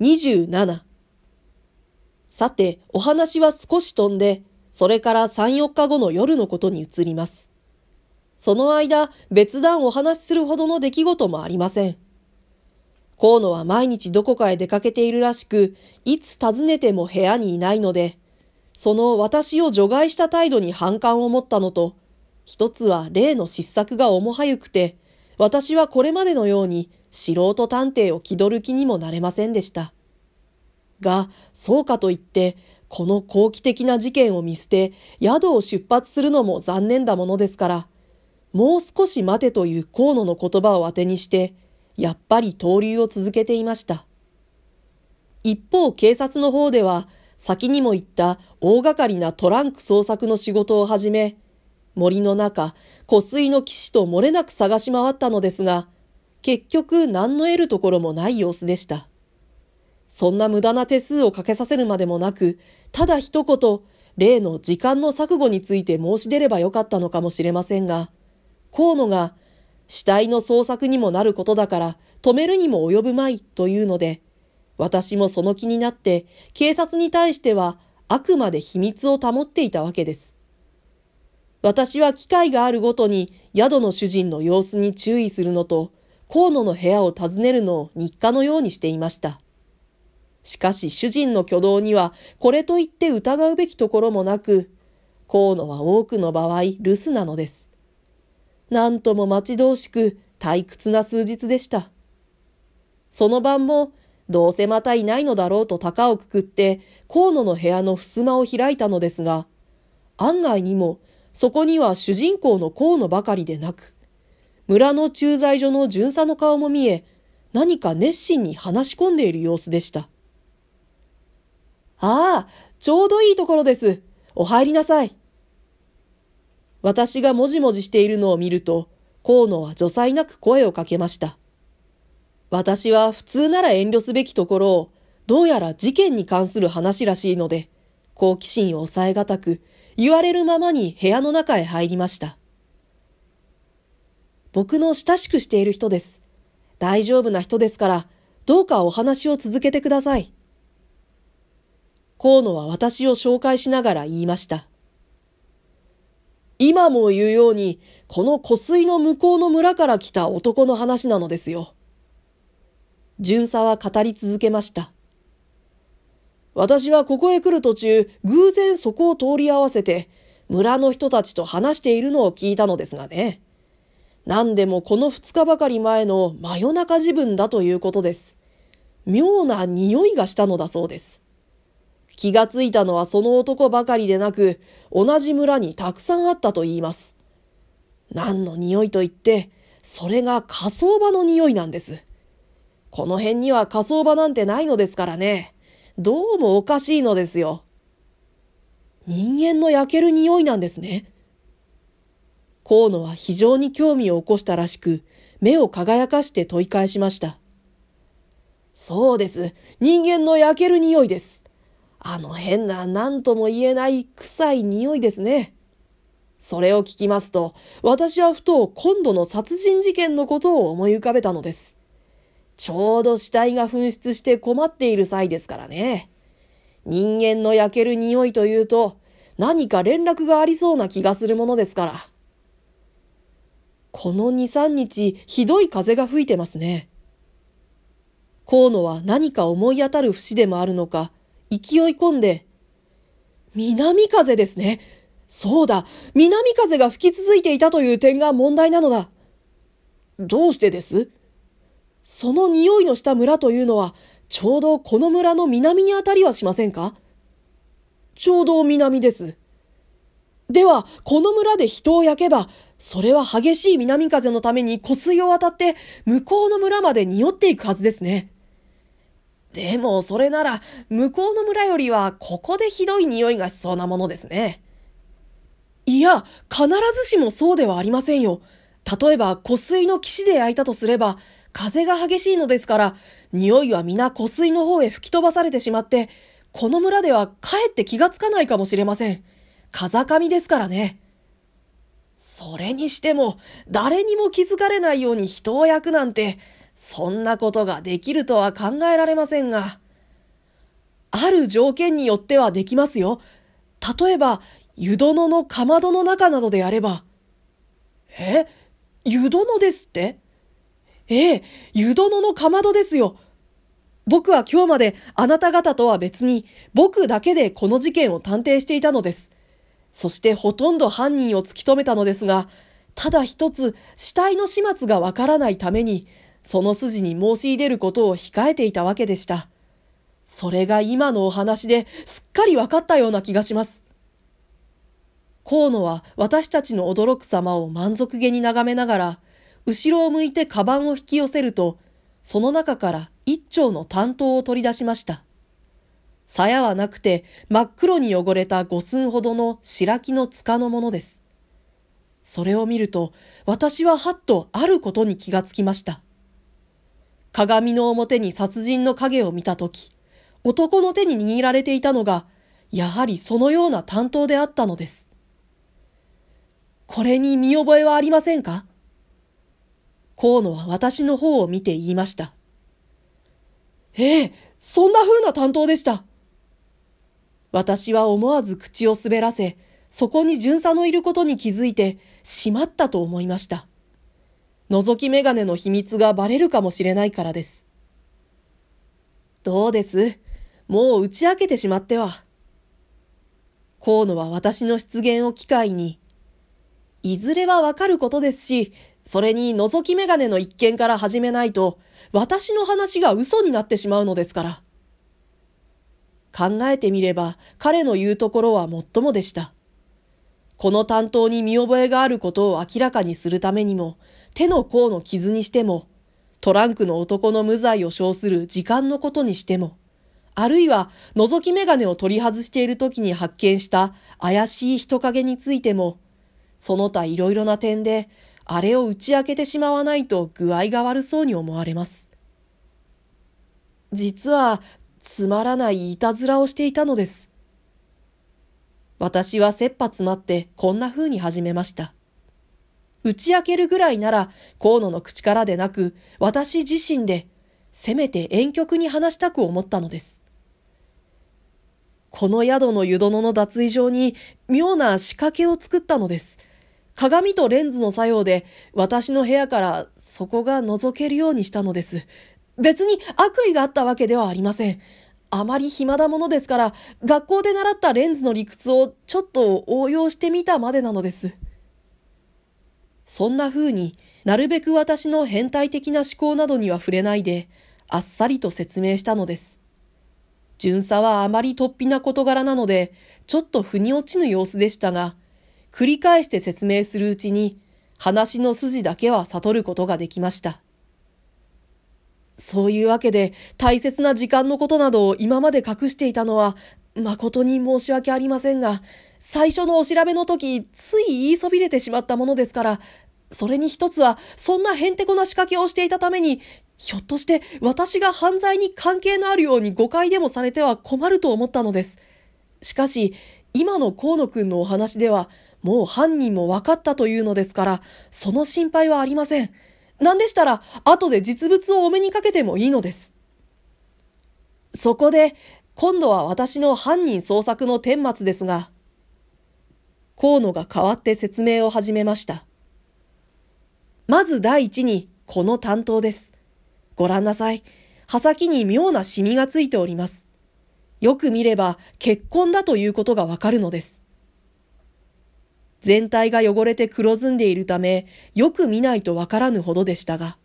27さて、お話は少し飛んで、それから3、4日後の夜のことに移ります。その間、別段お話しするほどの出来事もありません。河野は毎日どこかへ出かけているらしく、いつ訪ねても部屋にいないので、その私を除外した態度に反感を持ったのと、一つは例の失策が重はゆくて、私はこれまでのように素人探偵を気取る気にもなれませんでした。が、そうかといって、この好奇的な事件を見捨て、宿を出発するのも残念だものですから、もう少し待てという河野の言葉を当てにして、やっぱり投留を続けていました。一方、警察の方では、先にも言った大掛かりなトランク捜索の仕事を始め、森の中、湖水の岸と漏れなく探し回ったのですが、結局何の得るところもない様子でした。そんな無駄な手数をかけさせるまでもなく、ただ一言、例の時間の錯誤について申し出ればよかったのかもしれませんが、河野が死体の捜索にもなることだから止めるにも及ぶまいというので、私もその気になって警察に対してはあくまで秘密を保っていたわけです。私は機会があるごとに宿の主人の様子に注意するのと、河野の部屋を訪ねるのを日課のようにしていました。しかし主人の挙動にはこれといって疑うべきところもなく、河野は多くの場合留守なのです。なんとも待ち遠しく退屈な数日でした。その晩も、どうせまたいないのだろうと高をくくって、河野の部屋の襖を開いたのですが、案外にも、そこには主人公の河野ばかりでなく、村の駐在所の巡査の顔も見え、何か熱心に話し込んでいる様子でした。ああ、ちょうどいいところです。お入りなさい。私がもじもじしているのを見ると、河野は助才なく声をかけました。私は普通なら遠慮すべきところを、どうやら事件に関する話らしいので、好奇心を抑えがたく、言われるままに部屋の中へ入りました。僕の親しくしている人です。大丈夫な人ですから、どうかお話を続けてください。河野は私を紹介しながら言いました。今も言うように、この湖水の向こうの村から来た男の話なのですよ。巡査は語り続けました。私はここへ来る途中、偶然そこを通り合わせて、村の人たちと話しているのを聞いたのですがね。何でもこの二日ばかり前の真夜中自分だということです。妙な匂いがしたのだそうです。気がついたのはその男ばかりでなく、同じ村にたくさんあったと言います。何の匂いと言って、それが火葬場の匂いなんです。この辺には火葬場なんてないのですからね。どうもおかしいのですよ。人間の焼ける匂いなんですね。河野は非常に興味を起こしたらしく、目を輝かして問い返しました。そうです。人間の焼ける匂いです。あの変な何とも言えない臭い匂いですね。それを聞きますと、私はふと今度の殺人事件のことを思い浮かべたのです。ちょうど死体が紛失して困っている際ですからね。人間の焼ける匂いというと、何か連絡がありそうな気がするものですから。この二三日、ひどい風が吹いてますね。河野は何か思い当たる節でもあるのか、勢い込んで、南風ですね。そうだ、南風が吹き続いていたという点が問題なのだ。どうしてです？その匂いのした村というのは、ちょうどこの村の南にあたりはしませんか？ちょうど南です。では、この村で人を焼けば、それは激しい南風のために湖水を渡って向こうの村まで匂っていくはずですね。でも、それなら、向こうの村よりは、ここでひどい匂いがしそうなものですね。いや、必ずしもそうではありませんよ。例えば、湖水の岸で焼いたとすれば、風が激しいのですから、匂いは皆湖水の方へ吹き飛ばされてしまって、この村ではかえって気がつかないかもしれません。風上ですからね。それにしても、誰にも気づかれないように人を焼くなんて、そんなことができるとは考えられませんが、ある条件によってはできますよ。例えば、湯殿のかまどの中などであれば。え？湯殿ですって？ええ、湯殿のかまどですよ。僕は今日まであなた方とは別に僕だけでこの事件を探偵していたのです。そしてほとんど犯人を突き止めたのですが、ただ一つ死体の始末がわからないために、その筋に申し入れることを控えていたわけでした。それが今のお話ですっかりわかったような気がします。河野は私たちの驚く様を満足げに眺めながら、後ろを向いてカバンを引き寄せると、その中から一丁の担当を取り出しました。鞘はなくて真っ黒に汚れた五寸ほどの白木の塚のものです。それを見ると私ははっとあることに気がつきました。鏡の表に殺人の影を見たとき、男の手に握られていたのが、やはりそのような担当であったのです。これに見覚えはありませんか？河野は私の方を見て言いました。ええ、そんな風な担当でした。私は思わず口を滑らせ、そこに巡査のいることに気づいて、しまったと思いました。覗き眼鏡の秘密がバレるかもしれないからです。どうです？もう打ち明けてしまっては。河野は私の出現を機会に、いずれはわかることですし、それに覗き眼鏡の一件から始めないと、私の話が嘘になってしまうのですから。考えてみれば彼の言うところはもっともでした。この担当に見覚えがあることを明らかにするためにも、手の甲の傷にしても、トランクの男の無罪を称する時間のことにしても、あるいは覗き眼鏡を取り外している時に発見した怪しい人影についても、その他いろいろな点で、あれを打ち明けてしまわないと具合が悪そうに思われます。実はつまらないいたずらをしていたのです。私は切羽詰まってこんな風に始めました。打ち明けるぐらいなら河野の口からでなく私自身でせめて遠曲に話したく思ったのです。この宿の湯殿の脱衣場に妙な仕掛けを作ったのです。鏡とレンズの作用で私の部屋からそこが覗けるようにしたのです。別に悪意があったわけではありません。あまり暇なものですから、学校で習ったレンズの理屈をちょっと応用してみたまでなのです。そんな風になるべく私の変態的な思考などには触れないで、あっさりと説明したのです。巡査はあまり突飛な事柄なので、ちょっと腑に落ちぬ様子でしたが、繰り返して説明するうちに、話の筋だけは悟ることができました。そういうわけで大切な時間のことなどを今まで隠していたのは誠に申し訳ありませんが、最初のお調べの時、つい言いそびれてしまったものですから、それに一つは、そんなへんてこな仕掛けをしていたために、ひょっとして私が犯罪に関係のあるように誤解でもされては困ると思ったのです。しかし、今の河野くんのお話では、もう犯人も分かったというのですから、その心配はありません。なんでしたら、後で実物をお目にかけてもいいのです。そこで、今度は私の犯人捜索の顛末ですが、河野が代わって説明を始めました。まず第一に、この担当です。ご覧なさい。刃先に妙なシミがついております。よく見れば、血痕だということがわかるのです。全体が汚れて黒ずんでいるため、よく見ないとわからぬほどでしたが、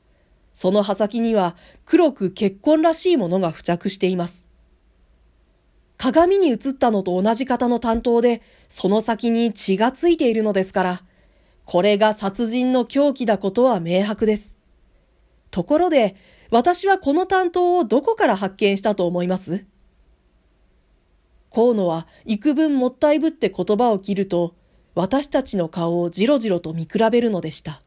その刃先には黒く血痕らしいものが付着しています。鏡に映ったのと同じ型の担当で、その先に血がついているのですから、これが殺人の凶器だことは明白です。ところで、私はこの担当をどこから発見したと思います？河野は幾分もったいぶって言葉を切ると、私たちの顔をじろじろと見比べるのでした。